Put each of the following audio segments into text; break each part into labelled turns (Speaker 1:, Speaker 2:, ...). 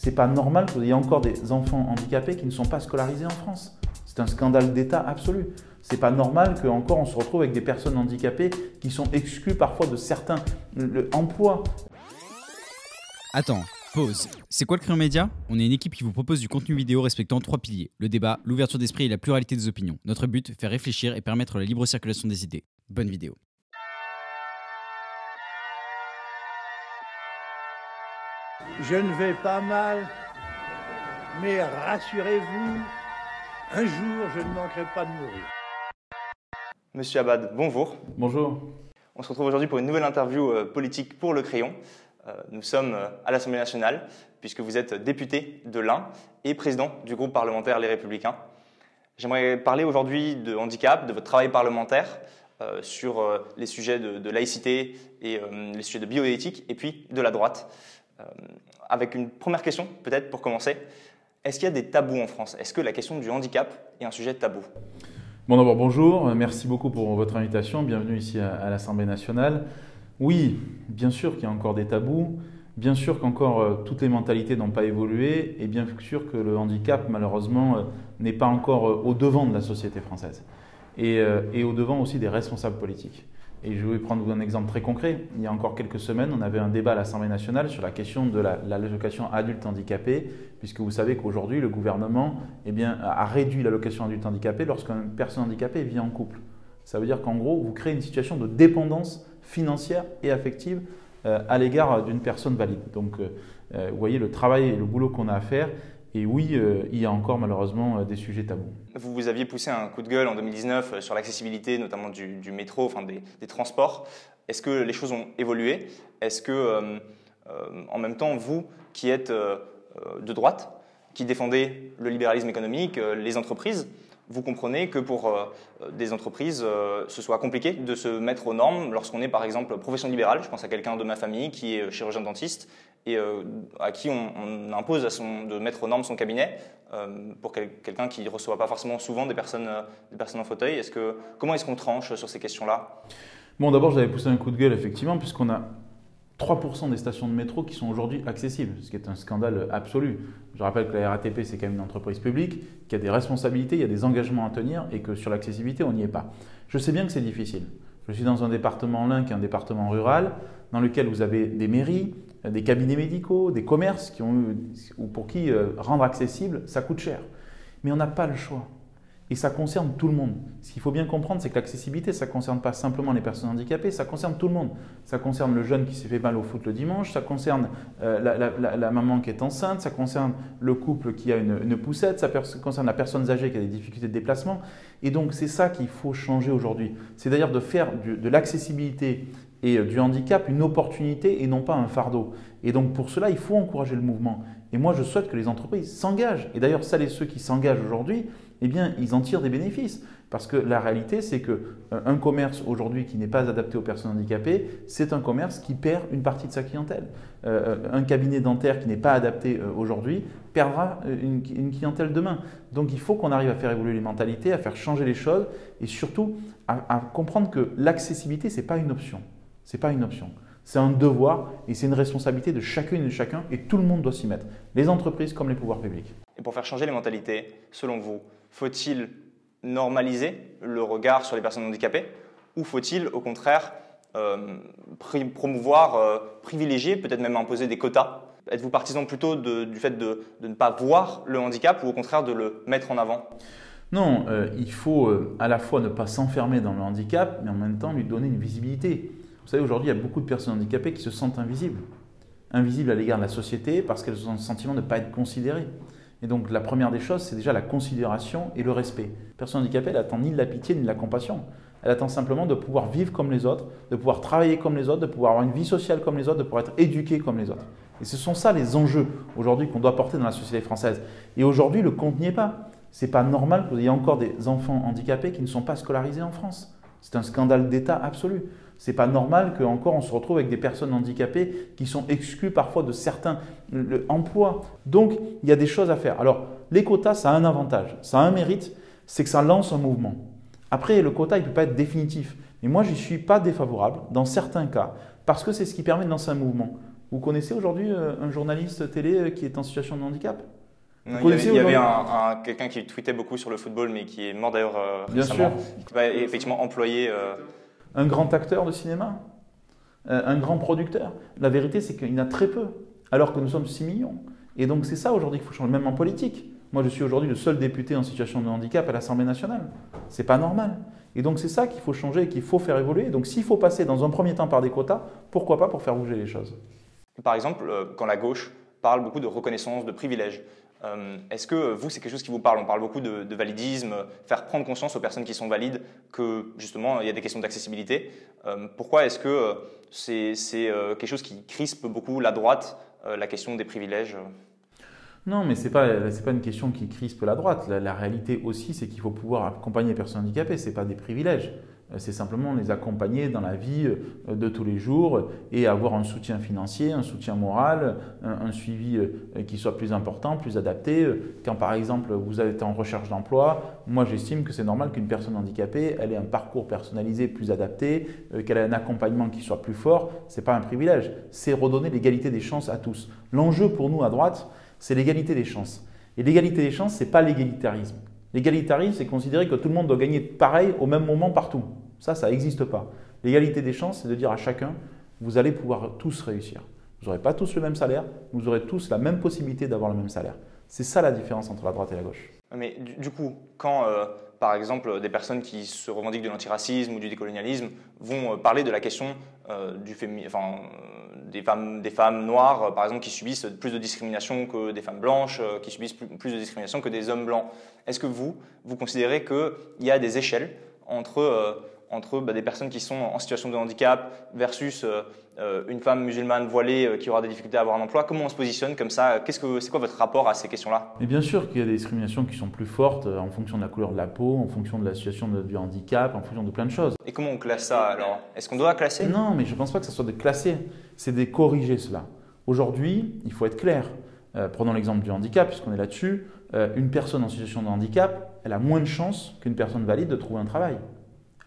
Speaker 1: C'est pas normal qu'il y ait encore des enfants handicapés qui ne sont pas scolarisés en France. C'est un scandale d'État absolu. C'est pas normal qu'encore on se retrouve avec des personnes handicapées qui sont exclues parfois de certains emplois.
Speaker 2: Attends, pause. C'est quoi le Crayon Média? On est une équipe qui vous propose du contenu vidéo respectant trois piliers le débat, l'ouverture d'esprit et la pluralité des opinions. Notre but, faire réfléchir et permettre la libre circulation des idées. Bonne vidéo.
Speaker 3: Je ne vais pas mal, mais rassurez-vous, un jour je ne manquerai pas de mourir.
Speaker 4: Monsieur Abad, bonjour.
Speaker 1: Bonjour.
Speaker 4: On se retrouve aujourd'hui pour une nouvelle interview euh, politique pour le crayon. Euh, nous sommes euh, à l'Assemblée nationale, puisque vous êtes député de l'Ain et président du groupe parlementaire Les Républicains. J'aimerais parler aujourd'hui de handicap, de votre travail parlementaire, sur les sujets de, laïcité et les sujets de bioéthique, et puis de la droite. Avec une première question, peut-être pour commencer. Est-ce qu'il y a des tabous en France? Est-ce que la question du handicap est un sujet tabou?
Speaker 1: Bon, d'abord, bonjour. Merci beaucoup pour votre invitation. Bienvenue ici à, l'Assemblée nationale. Oui, bien sûr qu'il y a encore des tabous. Bien sûr qu'encore euh, toutes les mentalités n'ont pas évolué. Et bien sûr que le handicap, malheureusement, euh, n'est pas encore euh, au devant de la société française. Et au devant aussi des responsables politiques. Et je vais prendre un exemple très concret. Il y a encore quelques semaines, on avait un débat à l'Assemblée nationale sur la question de l'allocation adulte handicapé, puisque vous savez qu'aujourd'hui, le gouvernement eh bien, a réduit l'allocation adulte handicapé lorsqu'une personne handicapée vit en couple. Ça veut dire qu'en gros, vous créez une situation de dépendance financière et affective euh, à l'égard d'une personne valide. Donc, euh, euh, vous voyez le travail et le boulot qu'on a à faire. Et oui, euh, il y a encore malheureusement euh, des sujets tabous.
Speaker 4: Vous, vous aviez poussé un coup de gueule en 2019 euh, sur l'accessibilité, notamment du, métro, enfin des, transports. Est-ce que les choses ont évolué? Est-ce que, en même temps, vous, qui êtes de droite, qui défendez le libéralisme économique, les entreprises, vous comprenez que pour des entreprises, ce soit compliqué de se mettre aux normes lorsqu'on est par exemple profession libérale? Je pense à quelqu'un de ma famille qui est chirurgien dentiste et euh, à qui on, impose de mettre aux normes son cabinet euh, pour quelqu'un qui ne reçoit pas forcément souvent des personnes, euh, des personnes en fauteuil. Est-ce que, comment est-ce qu'on tranche sur ces questions-là?
Speaker 1: Bon, d'abord, j'avais poussé un coup de gueule, effectivement, puisqu'on a 3% des stations de métro qui sont aujourd'hui accessibles, ce qui est un scandale absolu. Je rappelle que la RATP, c'est quand même une entreprise publique, qui a des responsabilités, il y a des engagements à tenir, et que sur l'accessibilité, on n'y est pas. Je sais bien que c'est difficile. Je suis dans un département l'un qui est un département rural, dans lequel vous avez des mairies, des cabinets médicaux, des commerces qui ont ou pour qui euh, rendre accessible, ça coûte cher. Mais on n'a pas le choix. Et ça concerne tout le monde. Ce qu'il faut bien comprendre, c'est que l'accessibilité, ça ne concerne pas simplement les personnes handicapées, ça concerne tout le monde. Ça concerne le jeune qui s'est fait mal au foot le dimanche, ça concerne euh, la, maman qui est enceinte, ça concerne le couple qui a une, poussette, ça concerne la personne âgée qui a des difficultés de déplacement. Et donc, c'est ça qu'il faut changer aujourd'hui. C'est d'ailleurs de faire de l'accessibilité et euh, du handicap une opportunité et non pas un fardeau. Et donc pour cela, il faut encourager le mouvement. Et moi, je souhaite que les entreprises s'engagent. Et d'ailleurs, celles et ceux qui s'engagent aujourd'hui, eh bien, ils en tirent des bénéfices. Parce que la réalité, c'est qu'un euh, commerce aujourd'hui qui n'est pas adapté aux personnes handicapées, c'est un commerce qui perd une partie de sa clientèle. Euh, un cabinet dentaire qui n'est pas adapté aujourd'hui perdra une, clientèle demain. Donc il faut qu'on arrive à faire évoluer les mentalités, à faire changer les choses et surtout à, à comprendre que l'accessibilité, ce n'est pas une option. Ce n'est pas une option. C'est un devoir et c'est une responsabilité de chacune et de chacun et tout le monde doit s'y mettre, les entreprises comme les pouvoirs publics.
Speaker 4: Et pour faire changer les mentalités, selon vous, faut-il normaliser le regard sur les personnes handicapées ou faut-il au contraire euh, promouvoir, euh, privilégier, peut-être même imposer des quotas? Êtes-vous partisan plutôt du fait de, ne pas voir le handicap ou au contraire de le mettre en avant?
Speaker 1: Non, euh, il faut à la fois ne pas s'enfermer dans le handicap, mais en même temps lui donner une visibilité. Vous savez, aujourd'hui, il y a beaucoup de personnes handicapées qui se sentent invisibles. Invisibles à l'égard de la société parce qu'elles ont le sentiment de ne pas être considérées. Et donc, la première des choses, c'est déjà la considération et le respect. La personne handicapée, elle attend ni de la pitié ni de la compassion. Elle attend simplement de pouvoir vivre comme les autres, de pouvoir travailler comme les autres, de pouvoir avoir une vie sociale comme les autres, de pouvoir être éduquée comme les autres. Et ce sont ça les enjeux aujourd'hui qu'on doit porter dans la société française. Et aujourd'hui, le compte n'y est pas. C'est pas normal qu'il y ait encore des enfants handicapés qui ne sont pas scolarisés en France. C'est un scandale d'État absolu. C'est pas normal qu'encore on se retrouve avec des personnes handicapées qui sont exclues parfois de certains emplois. Donc il y a des choses à faire. Alors les quotas, ça a un avantage, ça a un mérite, c'est que ça lance un mouvement. Après, le quota, il ne peut pas être définitif. Mais moi, je n'y suis pas défavorable dans certains cas, parce que c'est ce qui permet de lancer un mouvement. Vous connaissez aujourd'hui un journaliste télé qui est en situation de handicap?
Speaker 4: Il y avait, un, quelqu'un qui tweetait beaucoup sur le football, mais qui est mort d'ailleurs Bien récemment. Sûr. effectivement employé.
Speaker 1: Un grand acteur de cinéma Un grand producteur La vérité, c'est qu'il y en a très peu, alors que nous sommes 6 millions. Et donc c'est ça aujourd'hui qu'il faut changer, même en politique. Moi, je suis aujourd'hui le seul député en situation de handicap à l'Assemblée nationale. C'est pas normal. Et donc c'est ça qu'il faut changer et qu'il faut faire évoluer. Donc s'il faut passer dans un premier temps par des quotas, pourquoi pas pour faire bouger les choses?
Speaker 4: Par exemple, euh, quand la gauche parle beaucoup de reconnaissance, de privilèges, euh, est-ce que vous, c'est quelque chose qui vous parle? On parle beaucoup de, validisme, faire prendre conscience aux personnes qui sont valides que justement il y a des questions d'accessibilité. Euh, pourquoi est-ce que c'est quelque chose qui crispe beaucoup la droite, la question des privilèges?
Speaker 1: Non, mais ce n'est pas, pas une question qui crispe la droite. La, réalité aussi, c'est qu'il faut pouvoir accompagner les personnes handicapées. Ce n'est pas des privilèges. Euh, c'est simplement les accompagner dans la vie euh, de tous les jours et avoir un soutien financier, un soutien moral, un, suivi euh, qui soit plus important, plus adapté. Quand par exemple vous êtes en recherche d'emploi, moi j'estime que c'est normal qu'une personne handicapée ait un parcours personnalisé plus adapté, qu'elle ait un accompagnement qui soit plus fort. Ce n'est pas un privilège, c'est redonner l'égalité des chances à tous. L'enjeu pour nous à droite, c'est l'égalité des chances. Et l'égalité des chances, ce n'est pas l'égalitarisme. L'égalitarisme, c'est considérer que tout le monde doit gagner pareil au même moment partout. Ça, ça n'existe pas. L'égalité des chances, c'est de dire à chacun, vous allez pouvoir tous réussir. Vous n'aurez pas tous le même salaire, vous aurez tous la même possibilité d'avoir le même salaire. C'est ça la différence entre la droite et la gauche.
Speaker 4: Mais du, coup, quand euh, par exemple des personnes qui se revendiquent de l'antiracisme ou du décolonialisme vont euh, parler de la question euh, du enfin, des, femmes, des femmes noires, par exemple, qui subissent plus de discrimination que des femmes blanches, qui subissent plus, de discrimination que des hommes blancs, est-ce que vous, vous considérez qu'il y a des échelles entre entre bah, des personnes qui sont en situation de handicap versus euh, euh, une femme musulmane voilée euh, qui aura des difficultés à avoir un emploi Comment on se positionne comme ça? Qu'est-ce que c'est quoi votre rapport à ces questions-là?
Speaker 1: Mais bien sûr qu'il y a des discriminations qui sont plus fortes en fonction de la couleur de la peau, en fonction de la situation de, du handicap, en fonction de plein de choses.
Speaker 4: Et comment on classe ça alors? Est-ce qu'on doit classer?
Speaker 1: Non, mais je ne pense pas que ce soit de classer, c'est de corriger cela. Aujourd'hui, il faut être clair. prenons l'exemple du handicap, puisqu'on est là-dessus. une personne en situation de handicap, elle a moins de chances qu'une personne valide de trouver un travail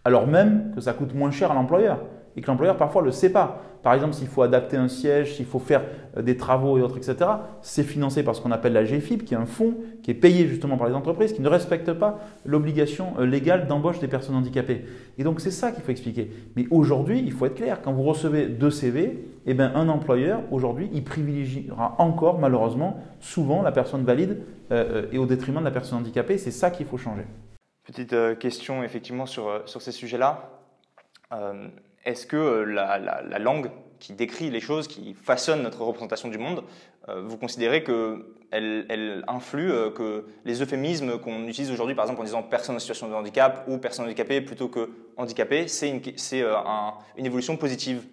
Speaker 1: alors même que ça coûte moins cher à l'employeur et que l'employeur parfois ne le sait pas. Par exemple, s'il faut adapter un siège, s'il faut faire euh, des travaux et autres, etc., c'est financé par ce qu'on appelle la GFIP, qui est un fonds qui est payé justement par les entreprises qui ne respectent pas l'obligation euh, légale d'embauche des personnes handicapées. Et donc c'est ça qu'il faut expliquer. Mais aujourd'hui, il faut être clair, quand vous recevez deux CV, eh bien, un employeur, aujourd'hui, il privilégiera encore, malheureusement, souvent la personne valide euh, et au détriment de la personne handicapée. C'est ça qu'il faut changer.
Speaker 4: Petite euh, question effectivement sur, euh, sur ces sujets-là. Euh, est-ce que la, la, langue qui décrit les choses, qui façonne notre représentation du monde, vous considérez qu'elle elle influe, que les euphémismes qu'on utilise aujourd'hui, par exemple en disant personne en situation de handicap ou personne handicapée plutôt que handicapé, c'est une, une évolution positive?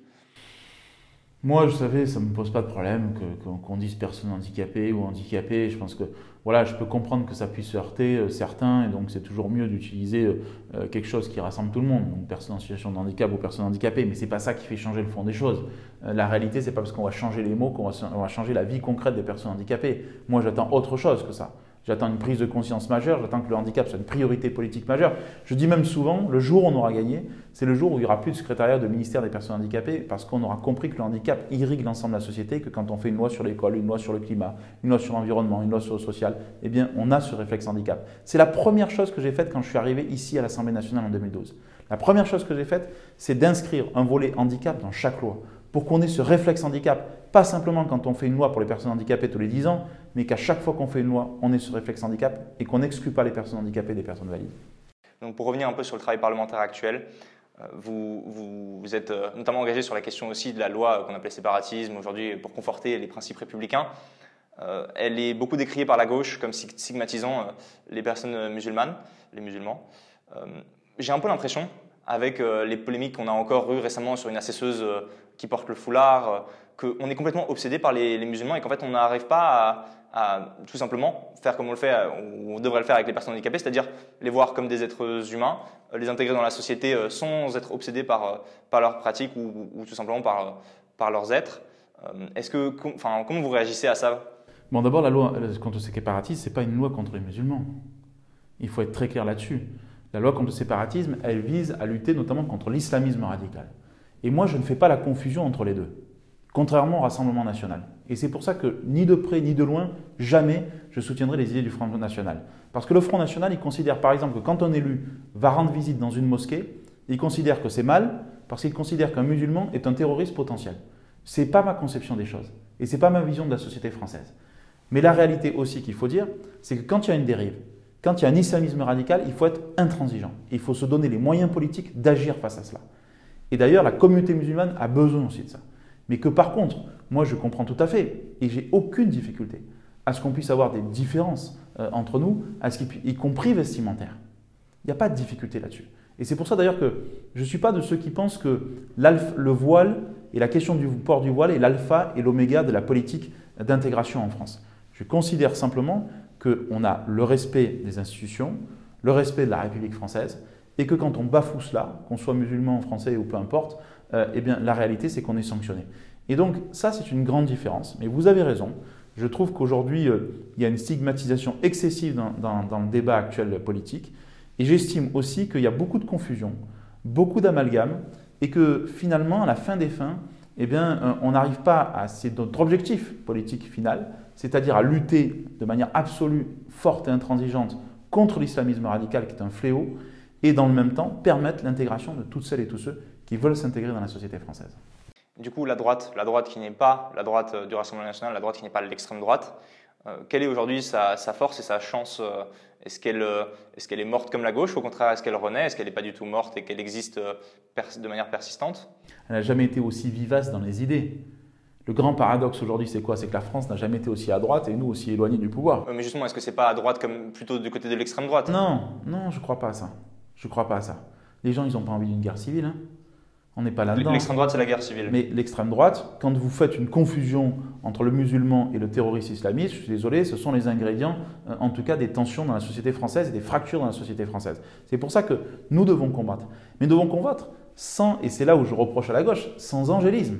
Speaker 1: Moi, vous savez, ça ne me pose pas de problème qu'on dise personne handicapée ou handicapé. Je pense que voilà, je peux comprendre que ça puisse heurter euh, certains, et donc c'est toujours mieux d'utiliser euh, euh, quelque chose qui rassemble tout le monde, donc personne en situation de handicap ou personne handicapée, mais ce n'est pas ça qui fait changer le fond des choses. la réalité, c'est pas parce qu'on va changer les mots qu'on va changer la vie concrète des personnes handicapées. Moi, j'attends autre chose que ça. J'attends une prise de conscience majeure, j'attends que le handicap soit une priorité politique majeure. Je dis même souvent, le jour où on aura gagné, c'est le jour où il n'y aura plus de secrétariat de ministère des personnes handicapées, parce qu'on aura compris que le handicap irrigue l'ensemble de la société, que quand on fait une loi sur l'école, une loi sur le climat, une loi sur l'environnement, une loi sur le social, eh bien, on a ce réflexe handicap. C'est la première chose que j'ai faite quand je suis arrivé ici à l'Assemblée nationale en 2012. La première chose que j'ai faite, c'est d'inscrire un volet handicap dans chaque loi, pour qu'on ait ce réflexe handicap pas simplement quand on fait une loi pour les personnes handicapées tous les 10 ans, mais qu'à chaque fois qu'on fait une loi, on est sur réflexe handicap et qu'on n'exclut pas les personnes handicapées des personnes valides.
Speaker 4: Donc pour revenir un peu sur le travail parlementaire actuel, euh, vous, vous, êtes euh, notamment engagé sur la question aussi de la loi qu'on appelait séparatisme aujourd'hui pour conforter les principes républicains. Euh, elle est beaucoup décriée par la gauche comme stigmatisant les personnes musulmanes, les musulmans. J'ai un peu l'impression, avec les polémiques qu'on a encore eues récemment sur une assesseuse qui porte le foulard, qu'on est complètement obsédé par les, musulmans et qu'en fait on n'arrive pas à, tout simplement faire comme on le fait, ou on devrait le faire avec les personnes handicapées, c'est-à-dire les voir comme des êtres humains, euh, les intégrer dans la société euh, sans être obsédés par, euh, leurs pratiques ou, tout simplement par, leurs êtres. Est-ce que, enfin, comment vous réagissez à ça?
Speaker 1: Bon, d'abord, la loi contre le séparatisme, ce n'est pas une loi contre les musulmans. Il faut être très clair là-dessus. La loi contre le séparatisme, elle vise à lutter notamment contre l'islamisme radical. Et moi, je ne fais pas la confusion entre les deux contrairement au Rassemblement national. Et c'est pour ça que ni de près ni de loin, jamais je soutiendrai les idées du Front national. Parce que le Front national, il considère par exemple que quand un élu va rendre visite dans une mosquée, il considère que c'est mal parce qu'il considère qu'un musulman est un terroriste potentiel. Ce n'est pas ma conception des choses. Et ce n'est pas ma vision de la société française. Mais la réalité aussi qu'il faut dire, c'est que quand il y a une dérive, quand il y a un islamisme radical, il faut être intransigeant. Il faut se donner les moyens politiques d'agir face à cela. Et d'ailleurs, la communauté musulmane a besoin aussi de ça. Mais que par contre, moi je comprends tout à fait, et j'ai aucune difficulté à ce qu'on puisse avoir des différences euh, entre nous, à ce y compris vestimentaires. Il n'y a pas de difficulté là-dessus. Et c'est pour ça d'ailleurs que je ne suis pas de ceux qui pensent que le voile et la question du port du voile est l'alpha et l'oméga de la politique d'intégration en France. Je considère simplement qu'on a le respect des institutions, le respect de la République française, et que quand on bafoue cela, qu'on soit musulman, français ou peu importe, euh, eh bien, la réalité, c'est qu'on est sanctionné. Et donc, ça, c'est une grande différence. Mais vous avez raison. Je trouve qu'aujourd'hui, euh, il y a une stigmatisation excessive dans, le débat actuel politique. Et j'estime aussi qu'il y a beaucoup de confusion, beaucoup d'amalgame, et que finalement, à la fin des fins, eh bien, euh, on n'arrive pas à notre objectif politique final, c'est-à-dire à lutter de manière absolue, forte et intransigeante contre l'islamisme radical qui est un fléau, et dans le même temps permettre l'intégration de toutes celles et tous ceux qui veulent s'intégrer dans la société française.
Speaker 4: Du coup, la droite, la droite qui n'est pas la droite euh, du Rassemblement national, la droite qui n'est pas l'extrême droite, euh, quelle est aujourd'hui sa, force et sa chance Est-ce qu'elle est, est, morte comme la gauche Au contraire, est-ce qu'elle renaît Est-ce qu'elle n'est pas du tout morte et qu'elle existe de manière persistante?
Speaker 1: Elle n'a jamais été aussi vivace dans les idées. Le grand paradoxe aujourd'hui, c'est quoi? C'est que la France n'a jamais été aussi à droite et nous aussi éloignés du pouvoir.
Speaker 4: Mais justement, est-ce que c'est pas à droite comme plutôt du côté de l'extrême droite?
Speaker 1: Non, non, je crois pas à ça. Je crois pas à ça. Les gens, ils n'ont pas envie d'une guerre civile. Hein. On n'est pas là-dedans.
Speaker 4: L'extrême droite, c'est la guerre civile.
Speaker 1: Mais l'extrême droite, quand vous faites une confusion entre le musulman et le terroriste islamiste, je suis désolé, ce sont les ingrédients, euh, en tout cas, des tensions dans la société française et des fractures dans la société française. C'est pour ça que nous devons combattre. Mais nous devons combattre sans, et c'est là où je reproche à la gauche, sans angélisme.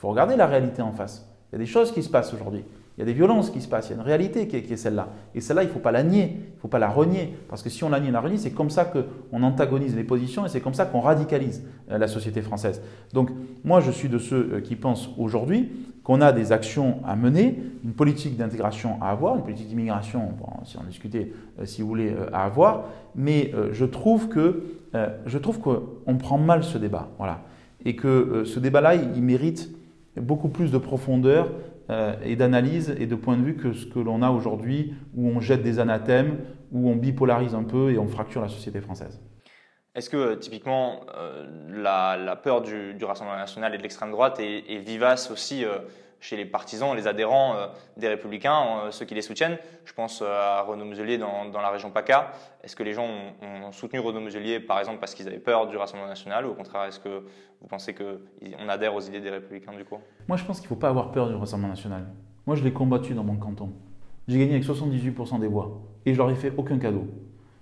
Speaker 1: Faut regarder la réalité en face. Il y a des choses qui se passent aujourd'hui. Il y a des violences qui se passent. Il y a une réalité qui est, celle-là. Et celle-là, il ne faut pas la nier. Il ne faut pas la renier. Parce que si on la nie et la renie, c'est comme ça qu'on antagonise les positions et c'est comme ça qu'on radicalise euh, la société française. Donc, moi, je suis de ceux euh, qui pensent aujourd'hui qu'on a des actions à mener, une politique d'intégration à avoir, une politique d'immigration, si on discutait, euh, si vous voulez, à avoir. Mais je trouve que je trouve qu'on prend mal ce débat. Voilà. Et que ce débat-là, il mérite beaucoup plus de profondeur euh, et d'analyse et de point de vue que ce que l'on a aujourd'hui, où on jette des anathèmes, où on bipolarise un peu et on fracture la société française.
Speaker 4: Est-ce que euh, typiquement euh, la, peur du, Rassemblement national et de l'extrême droite est, vivace aussi chez les partisans, les adhérents euh, des Républicains, euh, ceux qui les soutiennent. Je pense euh, à Renaud Muselier dans, la région PACA. Est-ce que les gens ont, soutenu Renaud Muselier, par exemple, parce qu'ils avaient peur du Rassemblement national ou au contraire, est-ce que vous pensez qu'on adhère aux idées des Républicains du coup?
Speaker 1: Moi, je pense qu'il ne faut pas avoir peur du Rassemblement national. Moi, je l'ai combattu dans mon canton. J'ai gagné avec 78% des voix et je leur ai fait aucun cadeau.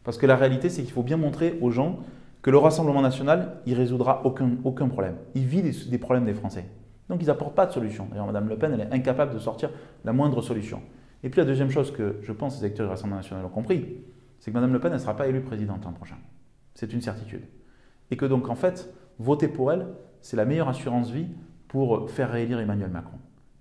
Speaker 1: Parce que la réalité, c'est qu'il faut bien montrer aux gens que le Rassemblement national, il résoudra aucun, aucun problème. Il vit des problèmes des Français. Donc ils n'apportent pas de solution. D'ailleurs, Mme Le Pen, elle est incapable de sortir la moindre solution. Et puis la deuxième chose que je pense que les acteurs du Rassemblement national ont compris, c'est que Mme Le Pen, elle ne sera pas élue présidente l'an prochain. C'est une certitude. Et que donc, en fait, voter pour elle, c'est la meilleure assurance vie pour faire réélire Emmanuel Macron.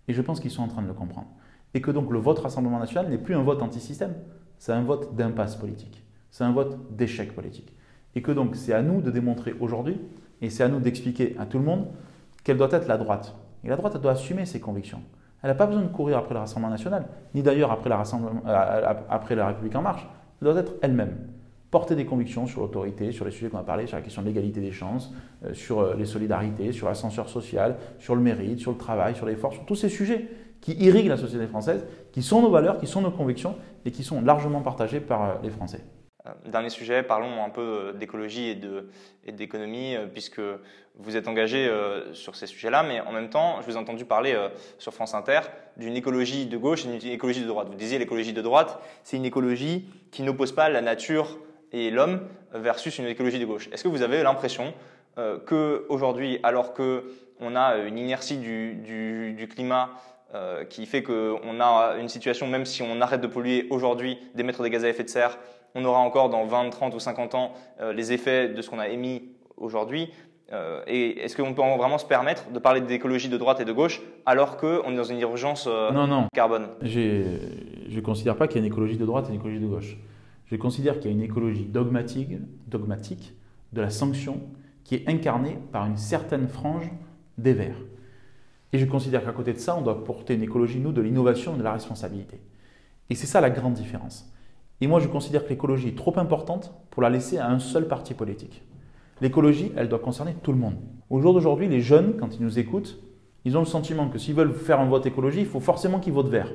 Speaker 1: Et je pense qu'ils sont en train de le comprendre. Et que donc le vote Rassemblement national n'est plus un vote anti-système, c'est un vote d'impasse politique. C'est un vote d'échec politique. Et que donc c'est à nous de démontrer aujourd'hui, et c'est à nous d'expliquer à tout le monde qu'elle doit être la droite. Et la droite, elle doit assumer ses convictions. Elle n'a pas besoin de courir après le Rassemblement national, ni d'ailleurs après, euh, après, la République en marche. Elle doit être elle-même. Porter des convictions sur l'autorité, sur les sujets qu'on a parlé, sur la question de l'égalité des chances, euh, sur euh, les solidarités, sur l'ascenseur social, sur le mérite, sur le travail, sur l'effort, sur tous ces sujets qui irriguent la société française, qui sont nos valeurs, qui sont nos convictions et qui sont largement partagées par les Français.
Speaker 4: Euh, dernier sujet, parlons un peu euh, d'écologie et d'économie, euh, puisque vous êtes engagé sur ces sujets-là, mais en même temps, je vous ai entendu parler sur France Inter d'une écologie de gauche et d'une écologie de droite. Vous disiez l'écologie de droite, c'est une écologie qui n'oppose pas la nature et l'homme versus une écologie de gauche. Est-ce que vous avez l'impression qu'aujourd'hui, alors qu'on a une inertie du, climat qui fait qu'on a une situation, même si on arrête de polluer aujourd'hui, d'émettre des gaz à effet de serre, on aura encore dans 20, 30 ou 50 ans euh, les effets de ce qu'on a émis aujourd'hui. euh, et est-ce qu'on peut vraiment se permettre de parler d'écologie de droite et de gauche alors qu'on est dans une urgence euh,
Speaker 1: Non, non.
Speaker 4: carbone?
Speaker 1: Je ne considère pas qu'il y a une écologie de droite et une écologie de gauche. Je considère qu'il y a une écologie dogmatique, dogmatique de la sanction qui est incarnée par une certaine frange des Verts. Et je considère qu'à côté de ça, on doit porter une écologie, nous, de l'innovation et de la responsabilité. Et c'est ça la grande différence. Et moi, je considère que l'écologie est trop importante pour la laisser à un seul parti politique. L'écologie, elle doit concerner tout le monde. Au jour d'aujourd'hui, les jeunes, quand ils nous écoutent, ils ont le sentiment que s'ils veulent faire un vote écologie, il faut forcément qu'ils votent vert.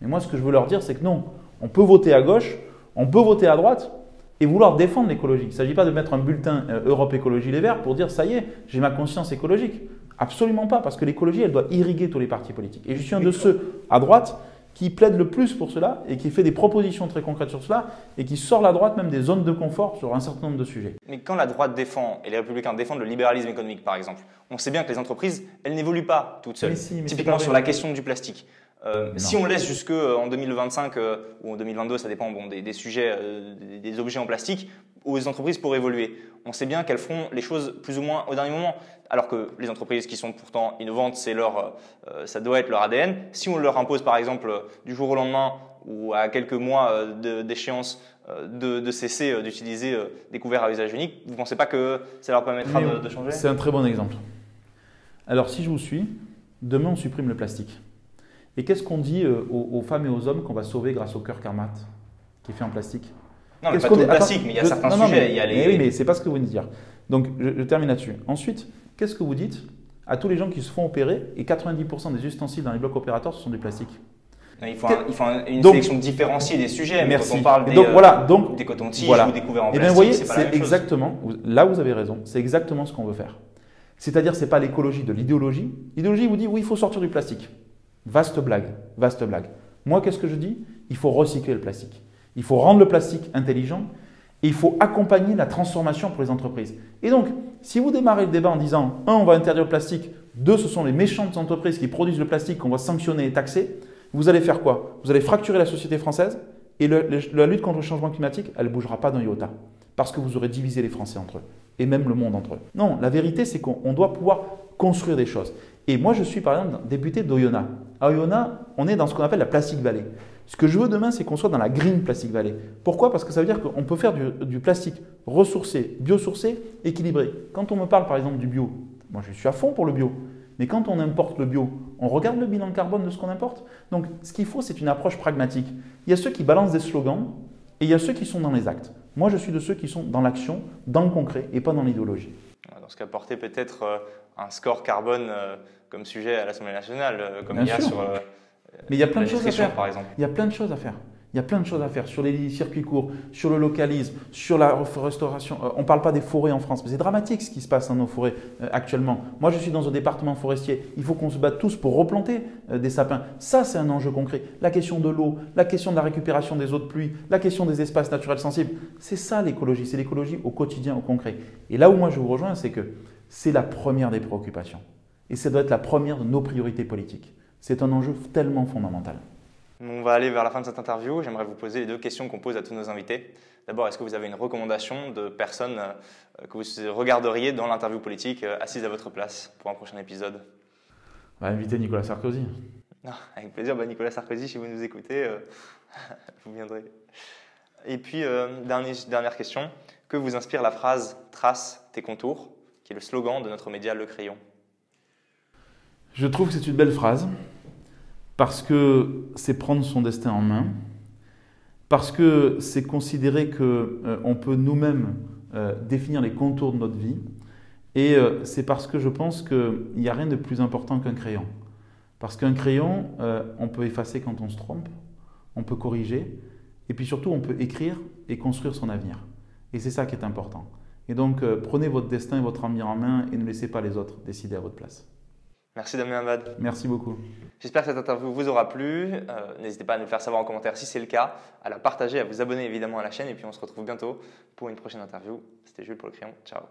Speaker 1: Mais moi, ce que je veux leur dire, c'est que non, on peut voter à gauche, on peut voter à droite et vouloir défendre l'écologie. Il ne s'agit pas de mettre un bulletin euh, Europe Écologie Les Verts pour dire ça y est, j'ai ma conscience écologique. Absolument pas, parce que l'écologie, elle doit irriguer tous les partis politiques. Et je suis un de ceux à droite qui plaide le plus pour cela et qui fait des propositions très concrètes sur cela et qui sort la droite même des zones de confort sur un certain nombre de sujets.
Speaker 4: Mais quand la droite défend et les républicains défendent le libéralisme économique, par exemple, on sait bien que les entreprises, elles n'évoluent pas toutes seules.
Speaker 1: Mais si, mais c'est
Speaker 4: Typiquement sur la question du plastique. Euh, si on laisse jusqu'en 2025 euh, ou en 2022, ça dépend bon, des, des sujets, euh, des, des objets en plastique, aux entreprises pour évoluer. On sait bien qu'elles feront les choses plus ou moins au dernier moment. Alors que les entreprises qui sont pourtant innovantes, c'est leur, euh, ça doit être leur ADN. Si on leur impose par exemple euh, du jour au lendemain ou à quelques mois euh, d'échéance de, de cesser d'utiliser des couverts à usage unique, vous ne pensez pas que ça leur permettra de, de changer?
Speaker 1: C'est un très bon exemple. Alors, si je vous suis, demain, on supprime le plastique. Et qu'est-ce qu'on dit aux, aux femmes et aux hommes qu'on va sauver grâce au cœur Karmat qui est fait en plastique?
Speaker 4: Non, mais pas tout plastique, mais il y a
Speaker 1: je-
Speaker 4: certains
Speaker 1: non, non,
Speaker 4: sujets.
Speaker 1: mais-
Speaker 4: il y a les...
Speaker 1: mais oui, mais c'est pas ce que vous venez de dire. Donc, je, je termine là-dessus. Ensuite, qu'est-ce que vous dites à tous les gens qui se font opérer et 90% des ustensiles dans les blocs opérateurs, ce sont du plastique
Speaker 4: il faut, un- il faut un- une
Speaker 1: Donc-
Speaker 4: sélection différenciée des sujets.
Speaker 1: Merci.
Speaker 4: quand on parle
Speaker 1: Et
Speaker 4: des,
Speaker 1: donc,
Speaker 4: euh,
Speaker 1: voilà, donc,
Speaker 4: des cotons-tiges
Speaker 1: voilà.
Speaker 4: ou des couverts en
Speaker 1: Eh bien,
Speaker 4: plastique,
Speaker 1: vous voyez,
Speaker 4: c'est pas la
Speaker 1: c'est
Speaker 4: même chose.
Speaker 1: exactement, là vous avez raison, c'est exactement ce qu'on veut faire. C'est-à-dire, c'est pas l'écologie de l'idéologie. L'idéologie vous dit, oui, il faut sortir du plastique. Vaste blague, vaste blague. Moi, qu'est-ce que je dis? Il faut recycler le plastique. Il faut rendre le plastique intelligent et il faut accompagner la transformation pour les entreprises. Et donc, si vous démarrez le débat en disant, un, on va interdire le plastique, deux, ce sont les méchantes entreprises qui produisent le plastique qu'on va sanctionner et taxer, vous allez faire quoi? Vous allez fracturer la société française et la lutte contre le changement climatique, elle ne bougera pas d'un iota. Parce que vous aurez divisé les Français entre eux et même le monde entre eux. Non, la vérité, c'est qu'on on doit pouvoir construire des choses. Et moi, je suis par exemple député d'Oyonnax. À Oyonnax, on est dans ce qu'on appelle la Plastic Valley. Ce que je veux demain, c'est qu'on soit dans la Green Plastic Valley. Pourquoi? Parce que ça veut dire qu'on peut faire du, du plastique ressourcé, biosourcé, équilibré. Quand on me parle par exemple du bio, moi je suis à fond pour le bio. Mais quand on importe le bio, on regarde le bilan carbone de ce qu'on importe? Donc ce qu'il faut, c'est une approche pragmatique. Il y a ceux qui balancent des slogans et il y a ceux qui sont dans les actes. Moi, je suis de ceux qui sont dans l'action, dans le concret et pas dans l'idéologie.
Speaker 4: Dans ce porter peut-être euh, un score carbone euh, comme sujet à l'Assemblée nationale, euh, comme
Speaker 1: Bien
Speaker 4: il y a
Speaker 1: sûr.
Speaker 4: sur
Speaker 1: Mais il y a plein de choses à faire.
Speaker 4: par exemple.
Speaker 1: Il y a plein de choses à faire. Il y a plein de choses à faire sur les circuits courts, sur le localisme, sur la restauration. Euh, on ne parle pas des forêts en France, mais c'est dramatique ce qui se passe dans nos forêts euh, actuellement. Moi, je suis dans un département forestier. Il faut qu'on se batte tous pour replanter euh, des sapins. Ça, c'est un enjeu concret. La question de l'eau, la question de la récupération des eaux de pluie, la question des espaces naturels sensibles. C'est ça l'écologie. C'est l'écologie au quotidien, au concret. Et là où moi je vous rejoins, c'est que c'est la première des préoccupations. Et ça doit être la première de nos priorités politiques. C'est un enjeu tellement fondamental.
Speaker 4: On va aller vers la fin de cette interview. J'aimerais vous poser les deux questions qu'on pose à tous nos invités. D'abord, est-ce que vous avez une recommandation de personnes euh, que vous regarderiez dans l'interview politique euh, assise à votre place pour un prochain épisode?
Speaker 1: On va inviter Nicolas Sarkozy.
Speaker 4: Non, avec plaisir. Bah, Nicolas Sarkozy, si vous nous écoutez, euh, vous viendrez. Et puis, euh, dernière question. Que vous inspire la phrase Trace tes contours, qui est le slogan de notre média Le Crayon?
Speaker 1: Je trouve que c'est une belle phrase parce que c'est prendre son destin en main, parce que c'est considérer que euh, on peut nous-mêmes euh, définir les contours de notre vie, et euh, c'est parce que je pense qu'il n'y a rien de plus important qu'un crayon. Parce qu'un crayon, on peut effacer quand on se trompe, on peut corriger, et puis surtout on peut écrire et construire son avenir. Et c'est ça qui est important. Et donc prenez votre destin et votre avenir en main et ne laissez pas les autres décider à votre place.
Speaker 4: Merci Damien Abad.
Speaker 1: Merci beaucoup.
Speaker 4: J'espère que cette interview vous aura plu. Euh, N'hésitez pas à nous faire savoir en commentaire si c'est le cas, à la partager, à vous abonner évidemment à la chaîne. Et puis on se retrouve bientôt pour une prochaine interview. C'était Jules pour le crayon. Ciao.